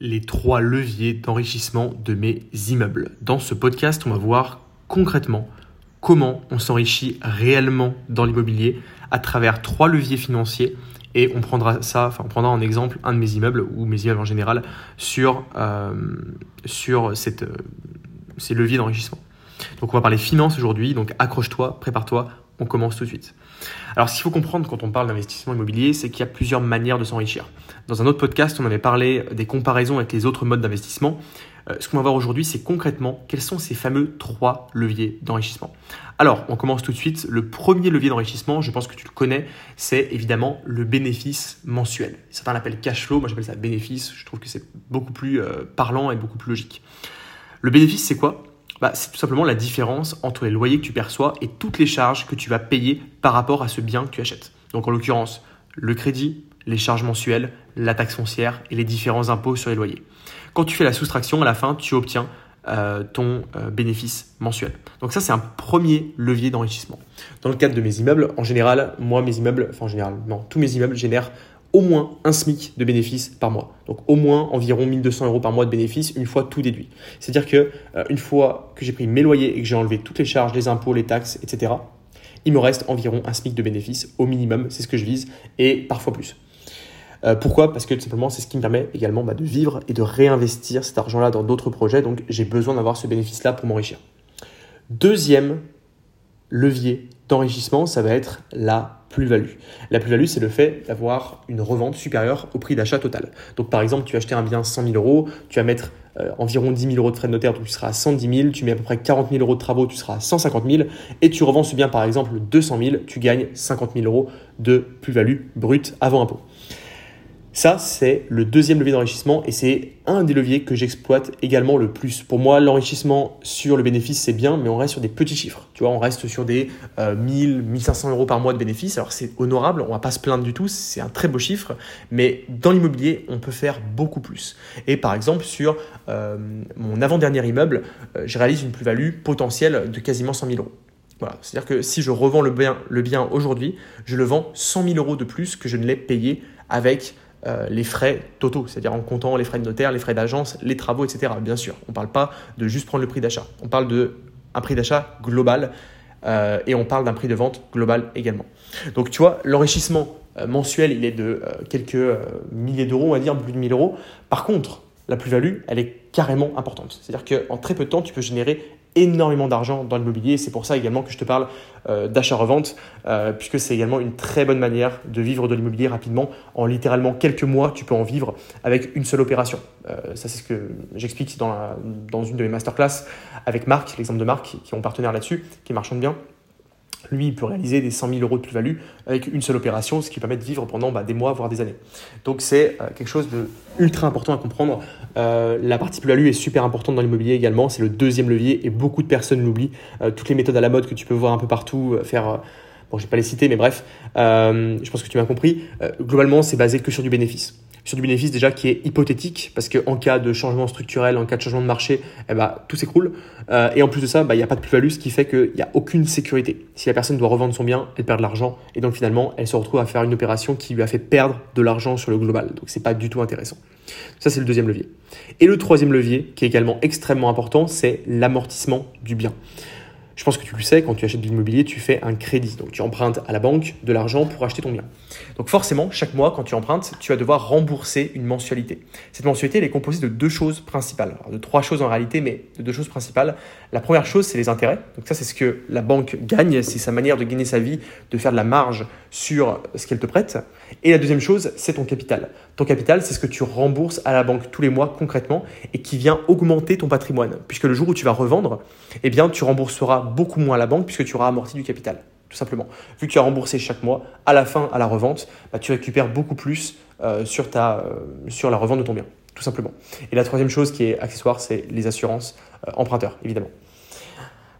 les trois leviers d'enrichissement de mes immeubles. Dans ce podcast, on va voir concrètement comment on s'enrichit réellement dans l'immobilier à travers trois leviers financiers et on prendra ça, enfin on prendra en exemple un de mes immeubles ou mes immeubles en général sur, euh, euh, ces leviers d'enrichissement. Donc on va parler finance aujourd'hui, donc accroche-toi, prépare-toi, on commence tout de suite. Alors, ce qu'il faut comprendre quand on parle d'investissement immobilier, c'est qu'il y a plusieurs manières de s'enrichir. Dans un autre podcast, on avait parlé des comparaisons avec les autres modes d'investissement. Euh, ce qu'on va voir aujourd'hui, c'est concrètement quels sont ces fameux trois leviers d'enrichissement. Alors, on commence tout de suite. Le premier levier d'enrichissement, je pense que tu le connais, c'est évidemment le bénéfice mensuel. Certains l'appellent cash flow, moi j'appelle ça bénéfice. Je trouve que c'est beaucoup plus euh, parlant et beaucoup plus logique. Le bénéfice, c'est quoi? Bah, c'est tout simplement la différence entre les loyers que tu perçois et toutes les charges que tu vas payer par rapport à ce bien que tu achètes. Donc en l'occurrence, le crédit, les charges mensuelles, la taxe foncière et les différents impôts sur les loyers. Quand tu fais la soustraction, à la fin, tu obtiens euh, ton euh, bénéfice mensuel. Donc ça, c'est un premier levier d'enrichissement. Dans le cadre de mes immeubles, en général, moi, mes immeubles, enfin en général, non, tous mes immeubles génèrent au moins un SMIC de bénéfices par mois. Donc au moins environ 1200 euros par mois de bénéfices une fois tout déduit. C'est-à-dire que euh, une fois que j'ai pris mes loyers et que j'ai enlevé toutes les charges, les impôts, les taxes, etc., il me reste environ un SMIC de bénéfices au minimum, c'est ce que je vise, et parfois plus. Euh, pourquoi? Parce que tout simplement, c'est ce qui me permet également bah, de vivre et de réinvestir cet argent-là dans d'autres projets. Donc j'ai besoin d'avoir ce bénéfice-là pour m'enrichir. Deuxième levier d'enrichissement, ça va être la plus-value. La plus-value, c'est le fait d'avoir une revente supérieure au prix d'achat total. Donc par exemple, tu vas acheter un bien 100 000 euros, tu vas mettre euh, environ 10 000 euros de frais de notaire, donc tu seras à 110 000, tu mets à peu près 40 000 euros de travaux, tu seras à 150 000, et tu revends ce bien par exemple 200 000, tu gagnes 50 000 euros de plus-value brute avant impôt. Ça, c'est le deuxième levier d'enrichissement et c'est un des leviers que j'exploite également le plus. Pour moi, l'enrichissement sur le bénéfice, c'est bien, mais on reste sur des petits chiffres. Tu vois, on reste sur des 1000, euh, 1500 euros par mois de bénéfice. Alors, c'est honorable, on va pas se plaindre du tout, c'est un très beau chiffre, mais dans l'immobilier, on peut faire beaucoup plus. Et par exemple, sur euh, mon avant-dernier immeuble, euh, je réalise une plus-value potentielle de quasiment 100 000 euros. Voilà. C'est-à-dire que si je revends le bien, le bien aujourd'hui, je le vends 100 000 euros de plus que je ne l'ai payé avec euh, les frais totaux, c'est-à-dire en comptant les frais de notaire, les frais d'agence, les travaux, etc. Bien sûr, on ne parle pas de juste prendre le prix d'achat. On parle d'un prix d'achat global euh, et on parle d'un prix de vente global également. Donc tu vois, l'enrichissement euh, mensuel, il est de quelques milliers d'euros, on va dire, plus de 1000 euros. Par contre, la plus-value, elle est carrément importante. C'est-à-dire qu'en très peu de temps, tu peux générer énormément d'argent dans l'immobilier. C'est pour ça également que je te parle euh, d'achat-revente, euh, puisque c'est également une très bonne manière de vivre de l'immobilier rapidement. En littéralement quelques mois, tu peux en vivre avec une seule opération. Euh, ça, c'est ce que j'explique dans, une de mes masterclass avec Marc, l'exemple de Marc, qui est mon partenaire là-dessus, qui marchande bien lui, il peut réaliser des 100 000 euros de plus-value avec une seule opération, ce qui permet de vivre pendant bah, des mois, voire des années. Donc c'est euh, quelque chose de ultra important à comprendre. Euh, la partie plus-value est super importante dans l'immobilier également, c'est le deuxième levier et beaucoup de personnes l'oublient. Euh, toutes les méthodes à la mode que tu peux voir un peu partout, faire... Bon, je vais pas les citer, mais bref, je pense que tu m'as compris. globalement, c'est basé que sur du bénéfice sur du bénéfice déjà qui est hypothétique, parce qu'en cas de changement structurel, en cas de changement de marché, eh ben, tout s'écroule. Euh, et en plus de ça, bah, il n'y a pas de plus-value, ce qui fait qu'il n'y a aucune sécurité. Si la personne doit revendre son bien, elle perd de l'argent, et donc finalement, elle se retrouve à faire une opération qui lui a fait perdre de l'argent sur le global. Donc c'est pas du tout intéressant. Ça, c'est le deuxième levier. Et le troisième levier, qui est également extrêmement important, c'est l'amortissement du bien. Je pense que tu le sais, quand tu achètes de l'immobilier, tu fais un crédit. Donc tu empruntes à la banque de l'argent pour acheter ton bien. Donc forcément, chaque mois, quand tu empruntes, tu vas devoir rembourser une mensualité. Cette mensualité, elle est composée de deux choses principales. de trois choses en réalité, mais de deux choses principales. La première chose, c'est les intérêts. Donc ça, c'est ce que la banque gagne, c'est sa manière de gagner sa vie, de faire de la marge sur ce qu'elle te prête. Et la deuxième chose, c'est ton capital. Ton capital, c'est ce que tu rembourses à la banque tous les mois concrètement et qui vient augmenter ton patrimoine. Puisque le jour où tu vas revendre, eh bien, tu rembourseras beaucoup moins à la banque puisque tu auras amorti du capital, tout simplement. Vu que tu as remboursé chaque mois, à la fin, à la revente, bah, tu récupères beaucoup plus euh, sur, ta, euh, sur la revente de ton bien, tout simplement. Et la troisième chose qui est accessoire, c'est les assurances euh, emprunteurs, évidemment.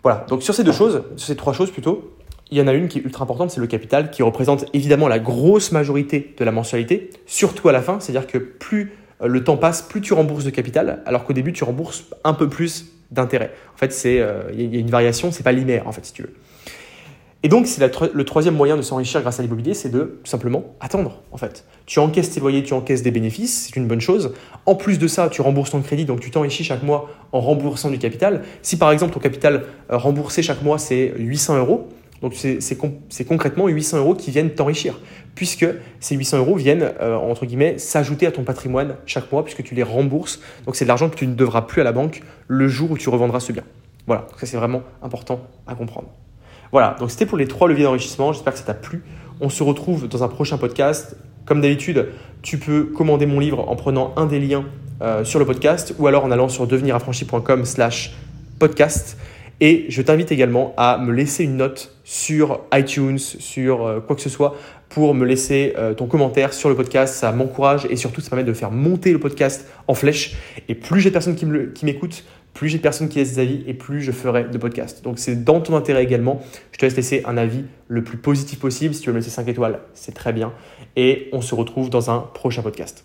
Voilà, donc sur ces deux choses, sur ces trois choses plutôt, il y en a une qui est ultra importante, c'est le capital, qui représente évidemment la grosse majorité de la mensualité, surtout à la fin, c'est-à-dire que plus le temps passe, plus tu rembourses de capital, alors qu'au début, tu rembourses un peu plus d'intérêt. En fait, c'est euh, il y a une variation, c'est pas linéaire, en fait, si tu veux. Et donc, c'est le troisième moyen de s'enrichir grâce à l'immobilier, c'est de simplement attendre, en fait. Tu encaisses tes loyers, tu encaisses des bénéfices, c'est une bonne chose. En plus de ça, tu rembourses ton crédit, donc tu t'enrichis chaque mois en remboursant du capital. Si par exemple ton capital euh, remboursé chaque mois, c'est 800 euros, donc c'est concrètement 800 euros qui viennent t'enrichir, puisque ces 800 euros viennent, euh, entre guillemets, s'ajouter à ton patrimoine chaque mois, puisque tu les rembourses. Donc c'est de l'argent que tu ne devras plus à la banque le jour où tu revendras ce bien. Voilà, ça c'est vraiment important à comprendre. Voilà, donc c'était pour les trois leviers d'enrichissement. J'espère que ça t'a plu. On se retrouve dans un prochain podcast. Comme d'habitude, tu peux commander mon livre en prenant un des liens euh, sur le podcast ou alors en allant sur deveniraffranchi.com slash podcast. Et je t'invite également à me laisser une note sur iTunes, sur euh, quoi que ce soit, pour me laisser euh, ton commentaire sur le podcast. Ça m'encourage et surtout ça permet de faire monter le podcast en flèche. Et plus j'ai de personnes qui m'écoutent, plus j'ai de personnes qui laissent des avis et plus je ferai de podcasts. Donc c'est dans ton intérêt également. Je te laisse laisser un avis le plus positif possible. Si tu veux me laisser 5 étoiles, c'est très bien. Et on se retrouve dans un prochain podcast.